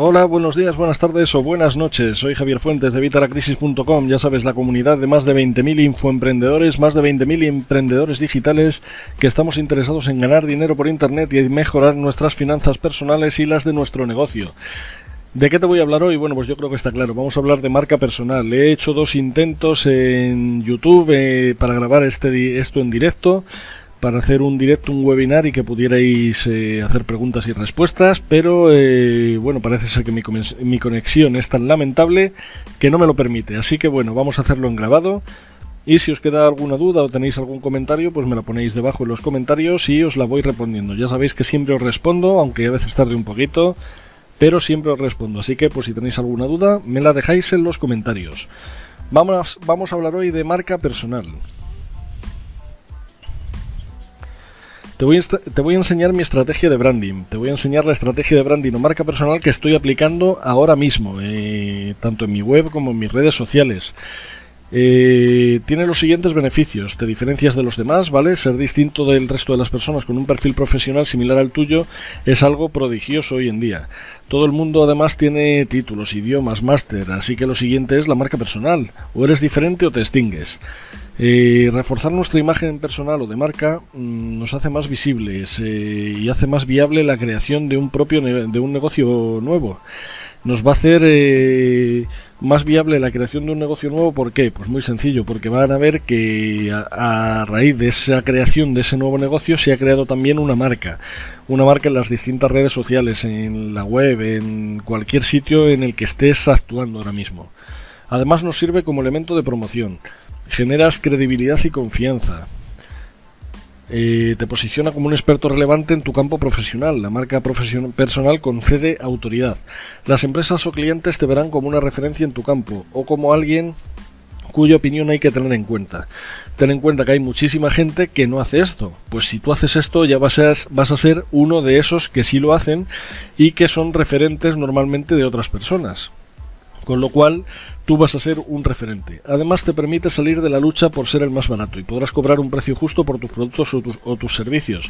Hola, buenos días, buenas tardes o buenas noches. Soy Javier Fuentes de Vitalacrisis.com. Ya sabes, la comunidad de más de 20.000 infoemprendedores, más de 20.000 emprendedores digitales que estamos interesados en ganar dinero por Internet y mejorar nuestras finanzas personales y las de nuestro negocio. ¿De qué te voy a hablar hoy? Bueno, pues yo creo que está claro. Vamos a hablar de marca personal. He hecho dos intentos en YouTube eh, para grabar este, esto en directo para hacer un directo, un webinar y que pudierais eh, hacer preguntas y respuestas, pero eh, bueno, parece ser que mi, conexión es tan lamentable que no me lo permite. Así que bueno, vamos a hacerlo en grabado. Y si os queda alguna duda o tenéis algún comentario, pues me la ponéis debajo en los comentarios y os la voy respondiendo. Ya sabéis que siempre os respondo, aunque a veces tarde un poquito, pero siempre os respondo. Así que, pues si tenéis alguna duda, me la dejáis en los comentarios. Vamos, vamos a hablar hoy de marca personal. Te voy, a enseñar mi estrategia de branding. Te voy a enseñar la estrategia de branding o marca personal que estoy aplicando ahora mismo, eh, tanto en mi web como en mis redes sociales. Eh, tiene los siguientes beneficios. Te diferencias de los demás, ¿vale? Ser distinto del resto de las personas con un perfil profesional similar al tuyo es algo prodigioso hoy en día. Todo el mundo además tiene títulos, idiomas, máster, así que lo siguiente es la marca personal. O eres diferente o te extingues. Eh, reforzar nuestra imagen personal o de marca mm, nos hace más visibles eh, y hace más viable la creación de un propio de un negocio nuevo. Nos va a hacer eh, más viable la creación de un negocio nuevo. ¿Por qué? Pues muy sencillo, porque van a ver que a, raíz de esa creación de ese nuevo negocio se ha creado también una marca. Una marca en las distintas redes sociales, en la web, en cualquier sitio en el que estés actuando ahora mismo. Además nos sirve como elemento de promoción generas credibilidad y confianza. Eh, te posiciona como un experto relevante en tu campo profesional. La marca personal concede autoridad. Las empresas o clientes te verán como una referencia en tu campo o como alguien cuya opinión hay que tener en cuenta. Ten en cuenta que hay muchísima gente que no hace esto. Pues si tú haces esto ya vas a, vas a ser uno de esos que sí lo hacen y que son referentes normalmente de otras personas. Con lo cual tú vas a ser un referente. Además te permite salir de la lucha por ser el más barato y podrás cobrar un precio justo por tus productos o tus, servicios.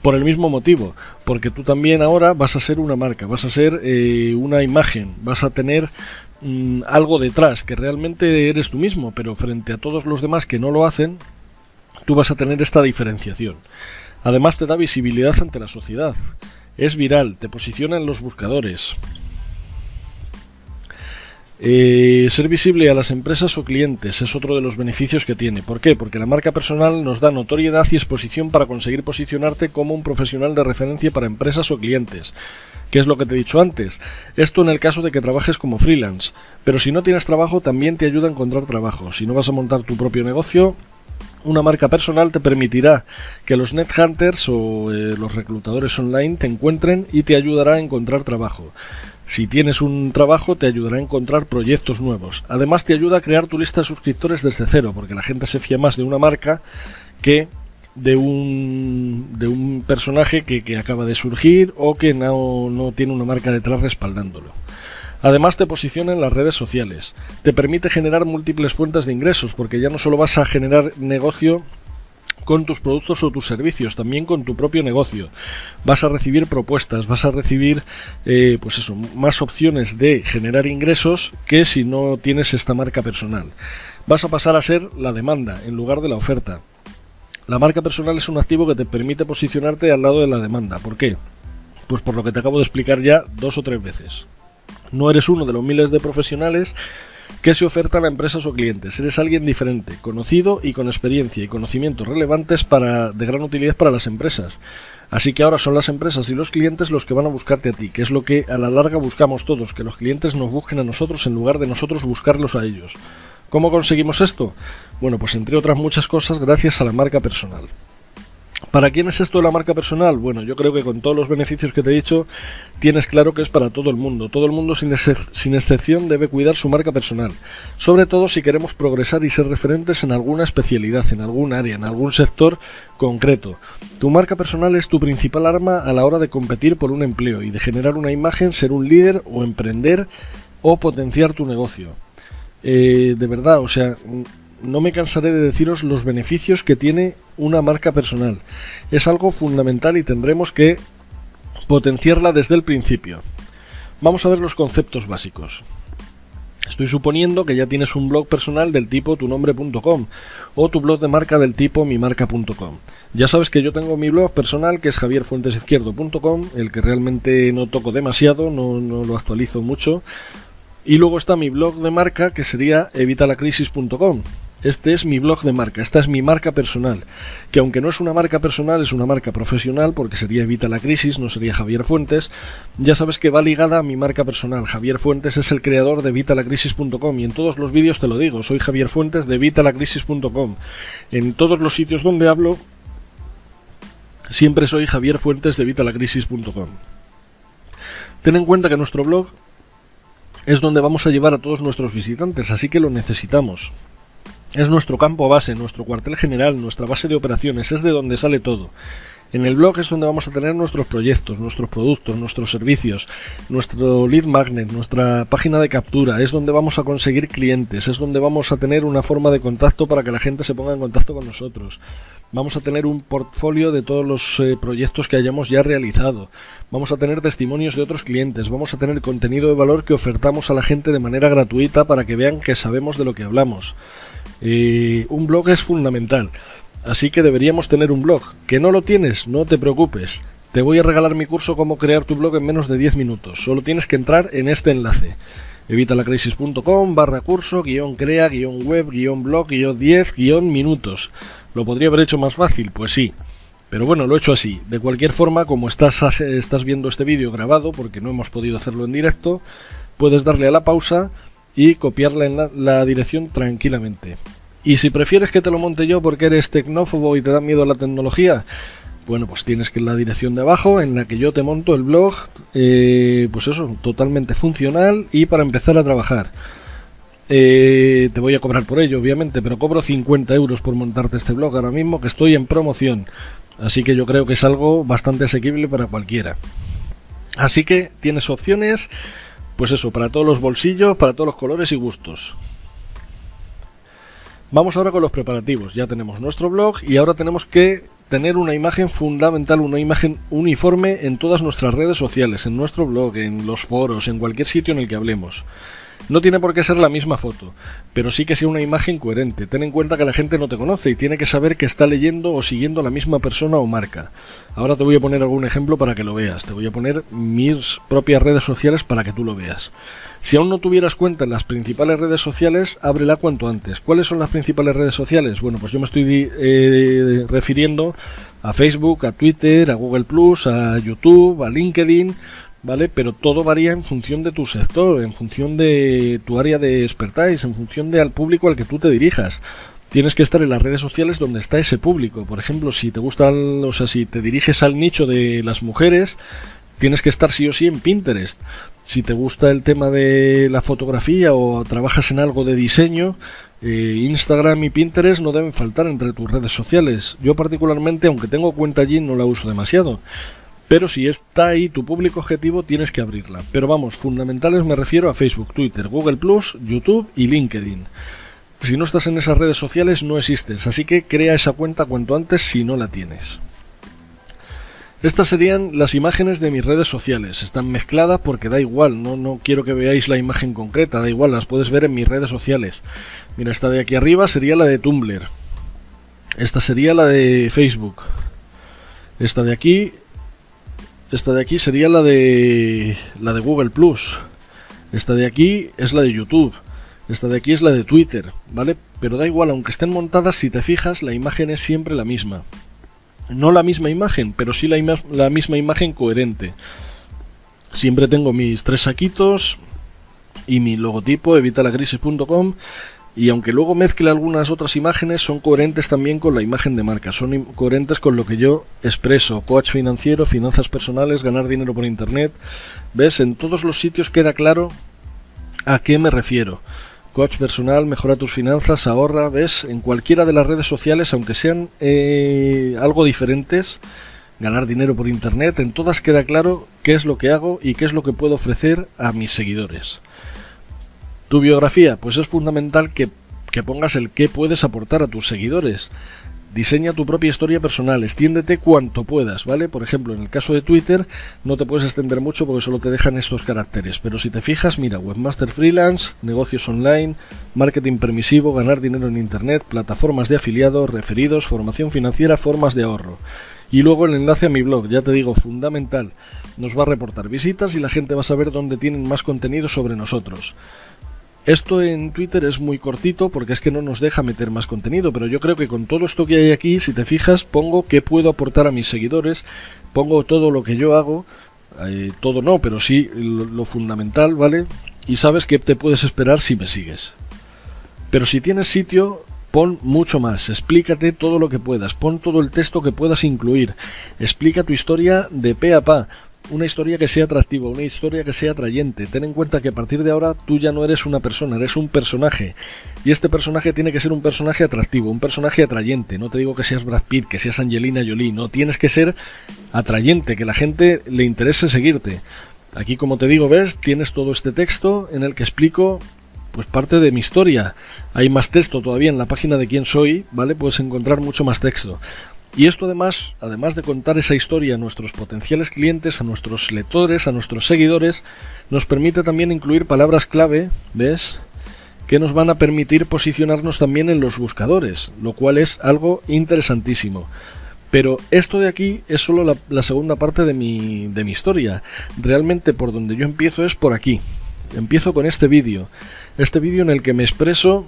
Por el mismo motivo, porque tú también ahora vas a ser una marca, vas a ser eh, una imagen, vas a tener mm, algo detrás, que realmente eres tú mismo, pero frente a todos los demás que no lo hacen, tú vas a tener esta diferenciación. Además te da visibilidad ante la sociedad. Es viral, te posiciona en los buscadores, eh, ser visible a las empresas o clientes es otro de los beneficios que tiene. ¿Por qué? Porque la marca personal nos da notoriedad y exposición para conseguir posicionarte como un profesional de referencia para empresas o clientes. ¿Qué es lo que te he dicho antes? Esto en el caso de que trabajes como freelance. Pero si no tienes trabajo, también te ayuda a encontrar trabajo. Si no vas a montar tu propio negocio, una marca personal te permitirá que los net hunters o eh, los reclutadores online te encuentren y te ayudará a encontrar trabajo. Si tienes un trabajo te ayudará a encontrar proyectos nuevos. Además te ayuda a crear tu lista de suscriptores desde cero, porque la gente se fía más de una marca que de un, de un personaje que, acaba de surgir o que no, no tiene una marca detrás respaldándolo. Además te posiciona en las redes sociales. Te permite generar múltiples fuentes de ingresos, porque ya no solo vas a generar negocio con tus productos o tus servicios, también con tu propio negocio. Vas a recibir propuestas, vas a recibir, eh, pues eso, más opciones de generar ingresos que si no tienes esta marca personal. Vas a pasar a ser la demanda en lugar de la oferta. La marca personal es un activo que te permite posicionarte al lado de la demanda. ¿Por qué? Pues por lo que te acabo de explicar ya dos o tres veces. No eres uno de los miles de profesionales ¿Qué se ofertan a empresas o clientes? Eres alguien diferente, conocido y con experiencia y conocimientos relevantes para, de gran utilidad para las empresas. Así que ahora son las empresas y los clientes los que van a buscarte a ti, que es lo que a la larga buscamos todos, que los clientes nos busquen a nosotros en lugar de nosotros buscarlos a ellos. ¿Cómo conseguimos esto? Bueno, pues entre otras muchas cosas gracias a la marca personal. ¿Para quién es esto de la marca personal? Bueno, yo creo que con todos los beneficios que te he dicho, tienes claro que es para todo el mundo. Todo el mundo sin, excepción debe cuidar su marca personal. Sobre todo si queremos progresar y ser referentes en alguna especialidad, en algún área, en algún sector concreto. Tu marca personal es tu principal arma a la hora de competir por un empleo y de generar una imagen, ser un líder o emprender o potenciar tu negocio. Eh, de verdad, o sea, no me cansaré de deciros los beneficios que tiene una marca personal. Es algo fundamental y tendremos que potenciarla desde el principio. Vamos a ver los conceptos básicos. Estoy suponiendo que ya tienes un blog personal del tipo tunombre.com o tu blog de marca del tipo mimarca.com. Ya sabes que yo tengo mi blog personal que es javierfuentesizquierdo.com, el que realmente no toco demasiado, no, no lo actualizo mucho. Y luego está mi blog de marca que sería evitalacrisis.com, este es mi blog de marca, esta es mi marca personal, que aunque no es una marca personal, es una marca profesional, porque sería Evita la Crisis, no sería Javier Fuentes, ya sabes que va ligada a mi marca personal. Javier Fuentes es el creador de evitalacrisis.com y en todos los vídeos te lo digo, soy Javier Fuentes de evitalacrisis.com. En todos los sitios donde hablo, siempre soy Javier Fuentes de evitalacrisis.com. Ten en cuenta que nuestro blog es donde vamos a llevar a todos nuestros visitantes, así que lo necesitamos. Es nuestro campo base, nuestro cuartel general, nuestra base de operaciones, es de donde sale todo. En el blog es donde vamos a tener nuestros proyectos, nuestros productos, nuestros servicios, nuestro lead magnet, nuestra página de captura, es donde vamos a conseguir clientes, es donde vamos a tener una forma de contacto para que la gente se ponga en contacto con nosotros. Vamos a tener un portfolio de todos los eh, proyectos que hayamos ya realizado. Vamos a tener testimonios de otros clientes, vamos a tener contenido de valor que ofertamos a la gente de manera gratuita para que vean que sabemos de lo que hablamos. Y un blog es fundamental. Así que deberíamos tener un blog. ¿Que no lo tienes? No te preocupes. Te voy a regalar mi curso Cómo crear tu blog en menos de 10 minutos. Solo tienes que entrar en este enlace. evitalacrisis.com barra curso, guion crea, guion web, guion blog, guion 10, guion minutos. ¿Lo podría haber hecho más fácil? Pues sí. Pero bueno, lo he hecho así. De cualquier forma, como estás, estás viendo este vídeo grabado, porque no hemos podido hacerlo en directo, puedes darle a la pausa y copiarla en la, dirección tranquilamente. Y si prefieres que te lo monte yo porque eres tecnófobo y te da miedo la tecnología, bueno, pues tienes que ir la dirección de abajo en la que yo te monto el blog, eh, pues eso, totalmente funcional y para empezar a trabajar. Eh, te voy a cobrar por ello, obviamente, pero cobro 50 euros por montarte este blog ahora mismo que estoy en promoción. Así que yo creo que es algo bastante asequible para cualquiera. Así que tienes opciones pues eso, para todos los bolsillos, para todos los colores y gustos. Vamos ahora con los preparativos. Ya tenemos nuestro blog y ahora tenemos que tener una imagen fundamental, una imagen uniforme en todas nuestras redes sociales, en nuestro blog, en los foros, en cualquier sitio en el que hablemos. No tiene por qué ser la misma foto, pero sí que sea una imagen coherente. Ten en cuenta que la gente no te conoce y tiene que saber que está leyendo o siguiendo la misma persona o marca. Ahora te voy a poner algún ejemplo para que lo veas. Te voy a poner mis propias redes sociales para que tú lo veas. Si aún no tuvieras cuenta en las principales redes sociales, ábrela cuanto antes. ¿Cuáles son las principales redes sociales? Bueno, pues yo me estoy eh, refiriendo a Facebook, a Twitter, a Google a YouTube, a LinkedIn, ¿vale? Pero todo varía en función de tu sector, en función de tu área de expertise, en función del público al que tú te dirijas. Tienes que estar en las redes sociales donde está ese público. Por ejemplo, si te gusta, o sea, si te diriges al nicho de las mujeres, tienes que estar sí o sí en Pinterest. Si te gusta el tema de la fotografía o trabajas en algo de diseño, eh, Instagram y Pinterest no deben faltar entre tus redes sociales. Yo particularmente, aunque tengo cuenta allí, no la uso demasiado. Pero si está ahí tu público objetivo, tienes que abrirla. Pero vamos, fundamentales me refiero a Facebook, Twitter, Google YouTube y LinkedIn. Si no estás en esas redes sociales, no existes, así que crea esa cuenta cuanto antes si no la tienes. Estas serían las imágenes de mis redes sociales. Están mezcladas porque da igual, no, no quiero que veáis la imagen concreta, da igual, las puedes ver en mis redes sociales. Mira, esta de aquí arriba sería la de Tumblr. Esta sería la de Facebook. Esta de aquí esta de aquí sería la de la de Google Plus. Esta de aquí es la de YouTube. Esta de aquí es la de Twitter, ¿vale? Pero da igual, aunque estén montadas, si te fijas, la imagen es siempre la misma. No la misma imagen, pero sí la, la misma imagen coherente. Siempre tengo mis tres saquitos y mi logotipo evitalacrisis.com y aunque luego mezcle algunas otras imágenes, son coherentes también con la imagen de marca, son coherentes con lo que yo expreso, coach financiero, finanzas personales, ganar dinero por internet. ¿Ves? En todos los sitios queda claro a qué me refiero. Coach personal, mejora tus finanzas, ahorra, ¿ves? En cualquiera de las redes sociales, aunque sean eh, algo diferentes, ganar dinero por internet, en todas queda claro qué es lo que hago y qué es lo que puedo ofrecer a mis seguidores. Tu biografía, pues es fundamental que, pongas el qué puedes aportar a tus seguidores. Diseña tu propia historia personal, extiéndete cuanto puedas, ¿vale? Por ejemplo, en el caso de Twitter no te puedes extender mucho porque solo te dejan estos caracteres, pero si te fijas, mira, webmaster freelance, negocios online, marketing permisivo, ganar dinero en internet, plataformas de afiliados, referidos, formación financiera, formas de ahorro. Y luego el enlace a mi blog, ya te digo, fundamental. Nos va a reportar visitas y la gente va a saber dónde tienen más contenido sobre nosotros. Esto en Twitter es muy cortito porque es que no nos deja meter más contenido, pero yo creo que con todo esto que hay aquí, si te fijas, pongo qué puedo aportar a mis seguidores, pongo todo lo que yo hago, eh, todo no, pero sí lo, fundamental, ¿vale? Y sabes que te puedes esperar si me sigues. Pero si tienes sitio, pon mucho más, explícate todo lo que puedas, pon todo el texto que puedas incluir, explica tu historia de pe a pa, una historia que sea atractiva, una historia que sea atrayente. Ten en cuenta que a partir de ahora tú ya no eres una persona, eres un personaje. Y este personaje tiene que ser un personaje atractivo, un personaje atrayente. No te digo que seas Brad Pitt, que seas Angelina Jolie, no, tienes que ser atrayente, que la gente le interese seguirte. Aquí, como te digo, ves, tienes todo este texto en el que explico pues parte de mi historia. Hay más texto todavía en la página de quién soy, ¿vale? Puedes encontrar mucho más texto. Y esto además, además de contar esa historia a nuestros potenciales clientes, a nuestros lectores, a nuestros seguidores, nos permite también incluir palabras clave, ¿ves? Que nos van a permitir posicionarnos también en los buscadores, lo cual es algo interesantísimo. Pero esto de aquí es solo la, segunda parte de mi, de mi historia. Realmente por donde yo empiezo es por aquí. Empiezo con este vídeo. Este vídeo en el que me expreso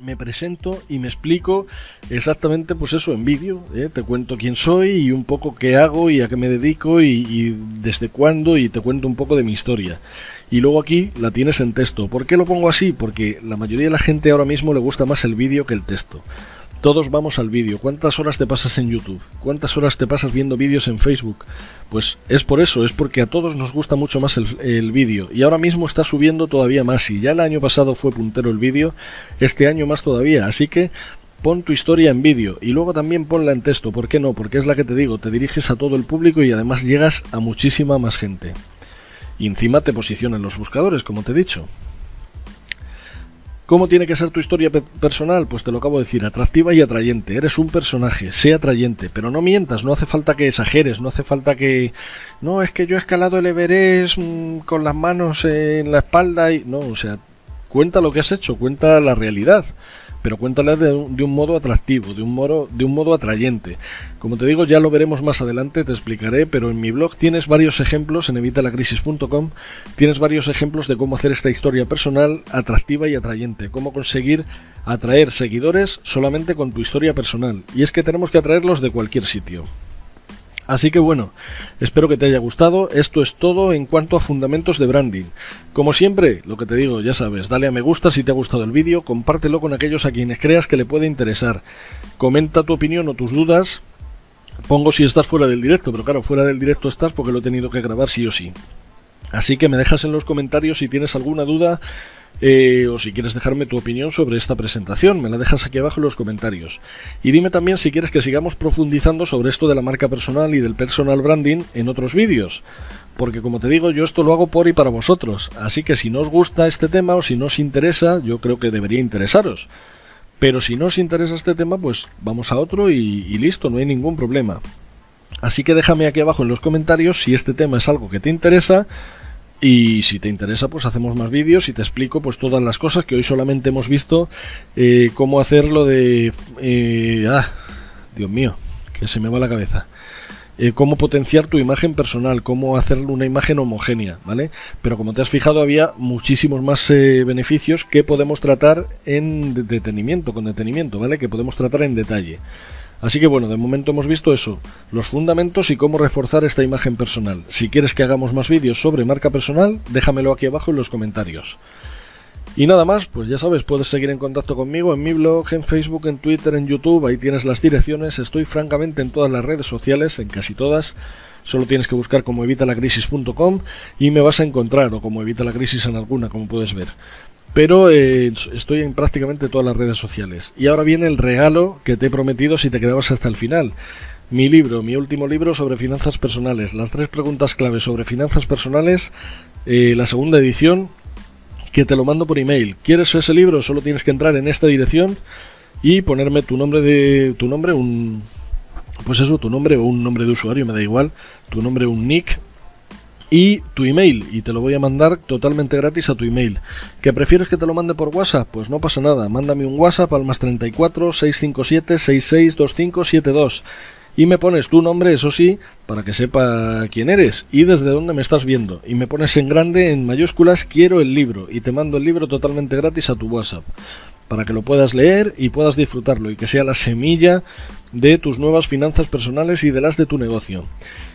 me presento y me explico exactamente pues eso en vídeo, ¿eh? te cuento quién soy y un poco qué hago y a qué me dedico y, y, desde cuándo y te cuento un poco de mi historia. Y luego aquí la tienes en texto. ¿Por qué lo pongo así? Porque la mayoría de la gente ahora mismo le gusta más el vídeo que el texto. Todos vamos al vídeo. ¿Cuántas horas te pasas en YouTube? ¿Cuántas horas te pasas viendo vídeos en Facebook? Pues es por eso, es porque a todos nos gusta mucho más el, vídeo. Y ahora mismo está subiendo todavía más. Y ya el año pasado fue puntero el vídeo, este año más todavía. Así que pon tu historia en vídeo y luego también ponla en texto. ¿Por qué no? Porque es la que te digo, te diriges a todo el público y además llegas a muchísima más gente. Y encima te posicionan los buscadores, como te he dicho. ¿Cómo tiene que ser tu historia personal? Pues te lo acabo de decir, atractiva y atrayente. Eres un personaje, sé atrayente, pero no mientas, no hace falta que exageres, no hace falta que... No, es que yo he escalado el Everest mm, con las manos en la espalda y... No, o sea, cuenta lo que has hecho, cuenta la realidad pero cuéntale de, un modo atractivo, de un modo, de un modo atrayente. Como te digo, ya lo veremos más adelante, te explicaré, pero en mi blog tienes varios ejemplos, en evitalacrisis.com, tienes varios ejemplos de cómo hacer esta historia personal atractiva y atrayente, cómo conseguir atraer seguidores solamente con tu historia personal. Y es que tenemos que atraerlos de cualquier sitio. Así que bueno, espero que te haya gustado. Esto es todo en cuanto a fundamentos de branding. Como siempre, lo que te digo, ya sabes, dale a me gusta si te ha gustado el vídeo, compártelo con aquellos a quienes creas que le puede interesar. Comenta tu opinión o tus dudas. Pongo si estás fuera del directo, pero claro, fuera del directo estás porque lo he tenido que grabar sí o sí. Así que me dejas en los comentarios si tienes alguna duda eh, o si quieres dejarme tu opinión sobre esta presentación, me la dejas aquí abajo en los comentarios. Y dime también si quieres que sigamos profundizando sobre esto de la marca personal y del personal branding en otros vídeos. Porque como te digo, yo esto lo hago por y para vosotros. Así que si no os gusta este tema o si no os interesa, yo creo que debería interesaros. Pero si no os interesa este tema, pues vamos a otro y, y listo, no hay ningún problema. Así que déjame aquí abajo en los comentarios si este tema es algo que te interesa y si te interesa, pues hacemos más vídeos y te explico pues todas las cosas que hoy solamente hemos visto eh, cómo hacerlo de... Eh, ah, Dios mío, que se me va la cabeza. Eh, cómo potenciar tu imagen personal, cómo hacerle una imagen homogénea, ¿vale? Pero como te has fijado, había muchísimos más beneficios que podemos tratar en detenimiento, con detenimiento, ¿vale? Que podemos tratar en detalle. Así que bueno, de momento hemos visto eso, los fundamentos y cómo reforzar esta imagen personal. Si quieres que hagamos más vídeos sobre marca personal, déjamelo aquí abajo en los comentarios. Y nada más, pues ya sabes, puedes seguir en contacto conmigo en mi blog, en Facebook, en Twitter, en YouTube, ahí tienes las direcciones, estoy francamente en todas las redes sociales, en casi todas, solo tienes que buscar como evitalacrisis.com y me vas a encontrar, o como evita la crisis en alguna, como puedes ver pero eh, estoy en prácticamente todas las redes sociales. Y ahora viene el regalo que te he prometido si te quedabas hasta el final. Mi libro, mi último libro sobre finanzas personales, las tres preguntas clave sobre finanzas personales, eh, la segunda edición, que te lo mando por email. ¿Quieres ese libro? Solo tienes que entrar en esta dirección y ponerme tu nombre de tu nombre, un pues eso, tu nombre o un nombre de usuario, me da igual, tu nombre, un nick y tu email y te lo voy a mandar totalmente gratis a tu email. ¿Que prefieres que te lo mande por WhatsApp? Pues no pasa nada, mándame un WhatsApp al más 34 657 662572 y me pones tu nombre, eso sí, para que sepa quién eres y desde dónde me estás viendo. Y me pones en grande, en mayúsculas, quiero el libro y te mando el libro totalmente gratis a tu WhatsApp para que lo puedas leer y puedas disfrutarlo y que sea la semilla de tus nuevas finanzas personales y de las de tu negocio.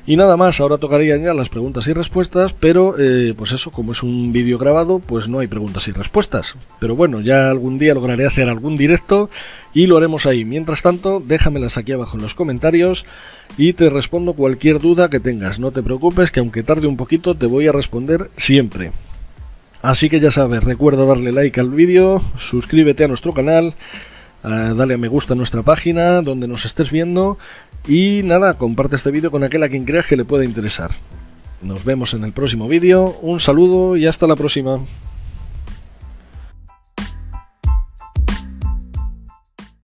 Y nada más, ahora tocaría ya las preguntas y respuestas, pero eh, pues eso, como es un vídeo grabado, pues no hay preguntas y respuestas. Pero bueno, ya algún día lograré hacer algún directo y lo haremos ahí. Mientras tanto, déjamelas aquí abajo en los comentarios y te respondo cualquier duda que tengas. No te preocupes que aunque tarde un poquito te voy a responder siempre. Así que ya sabes, recuerda darle like al vídeo, suscríbete a nuestro canal, eh, dale a me gusta a nuestra página donde nos estés viendo y nada, comparte este vídeo con aquel a quien creas que le pueda interesar. Nos vemos en el próximo vídeo, un saludo y hasta la próxima.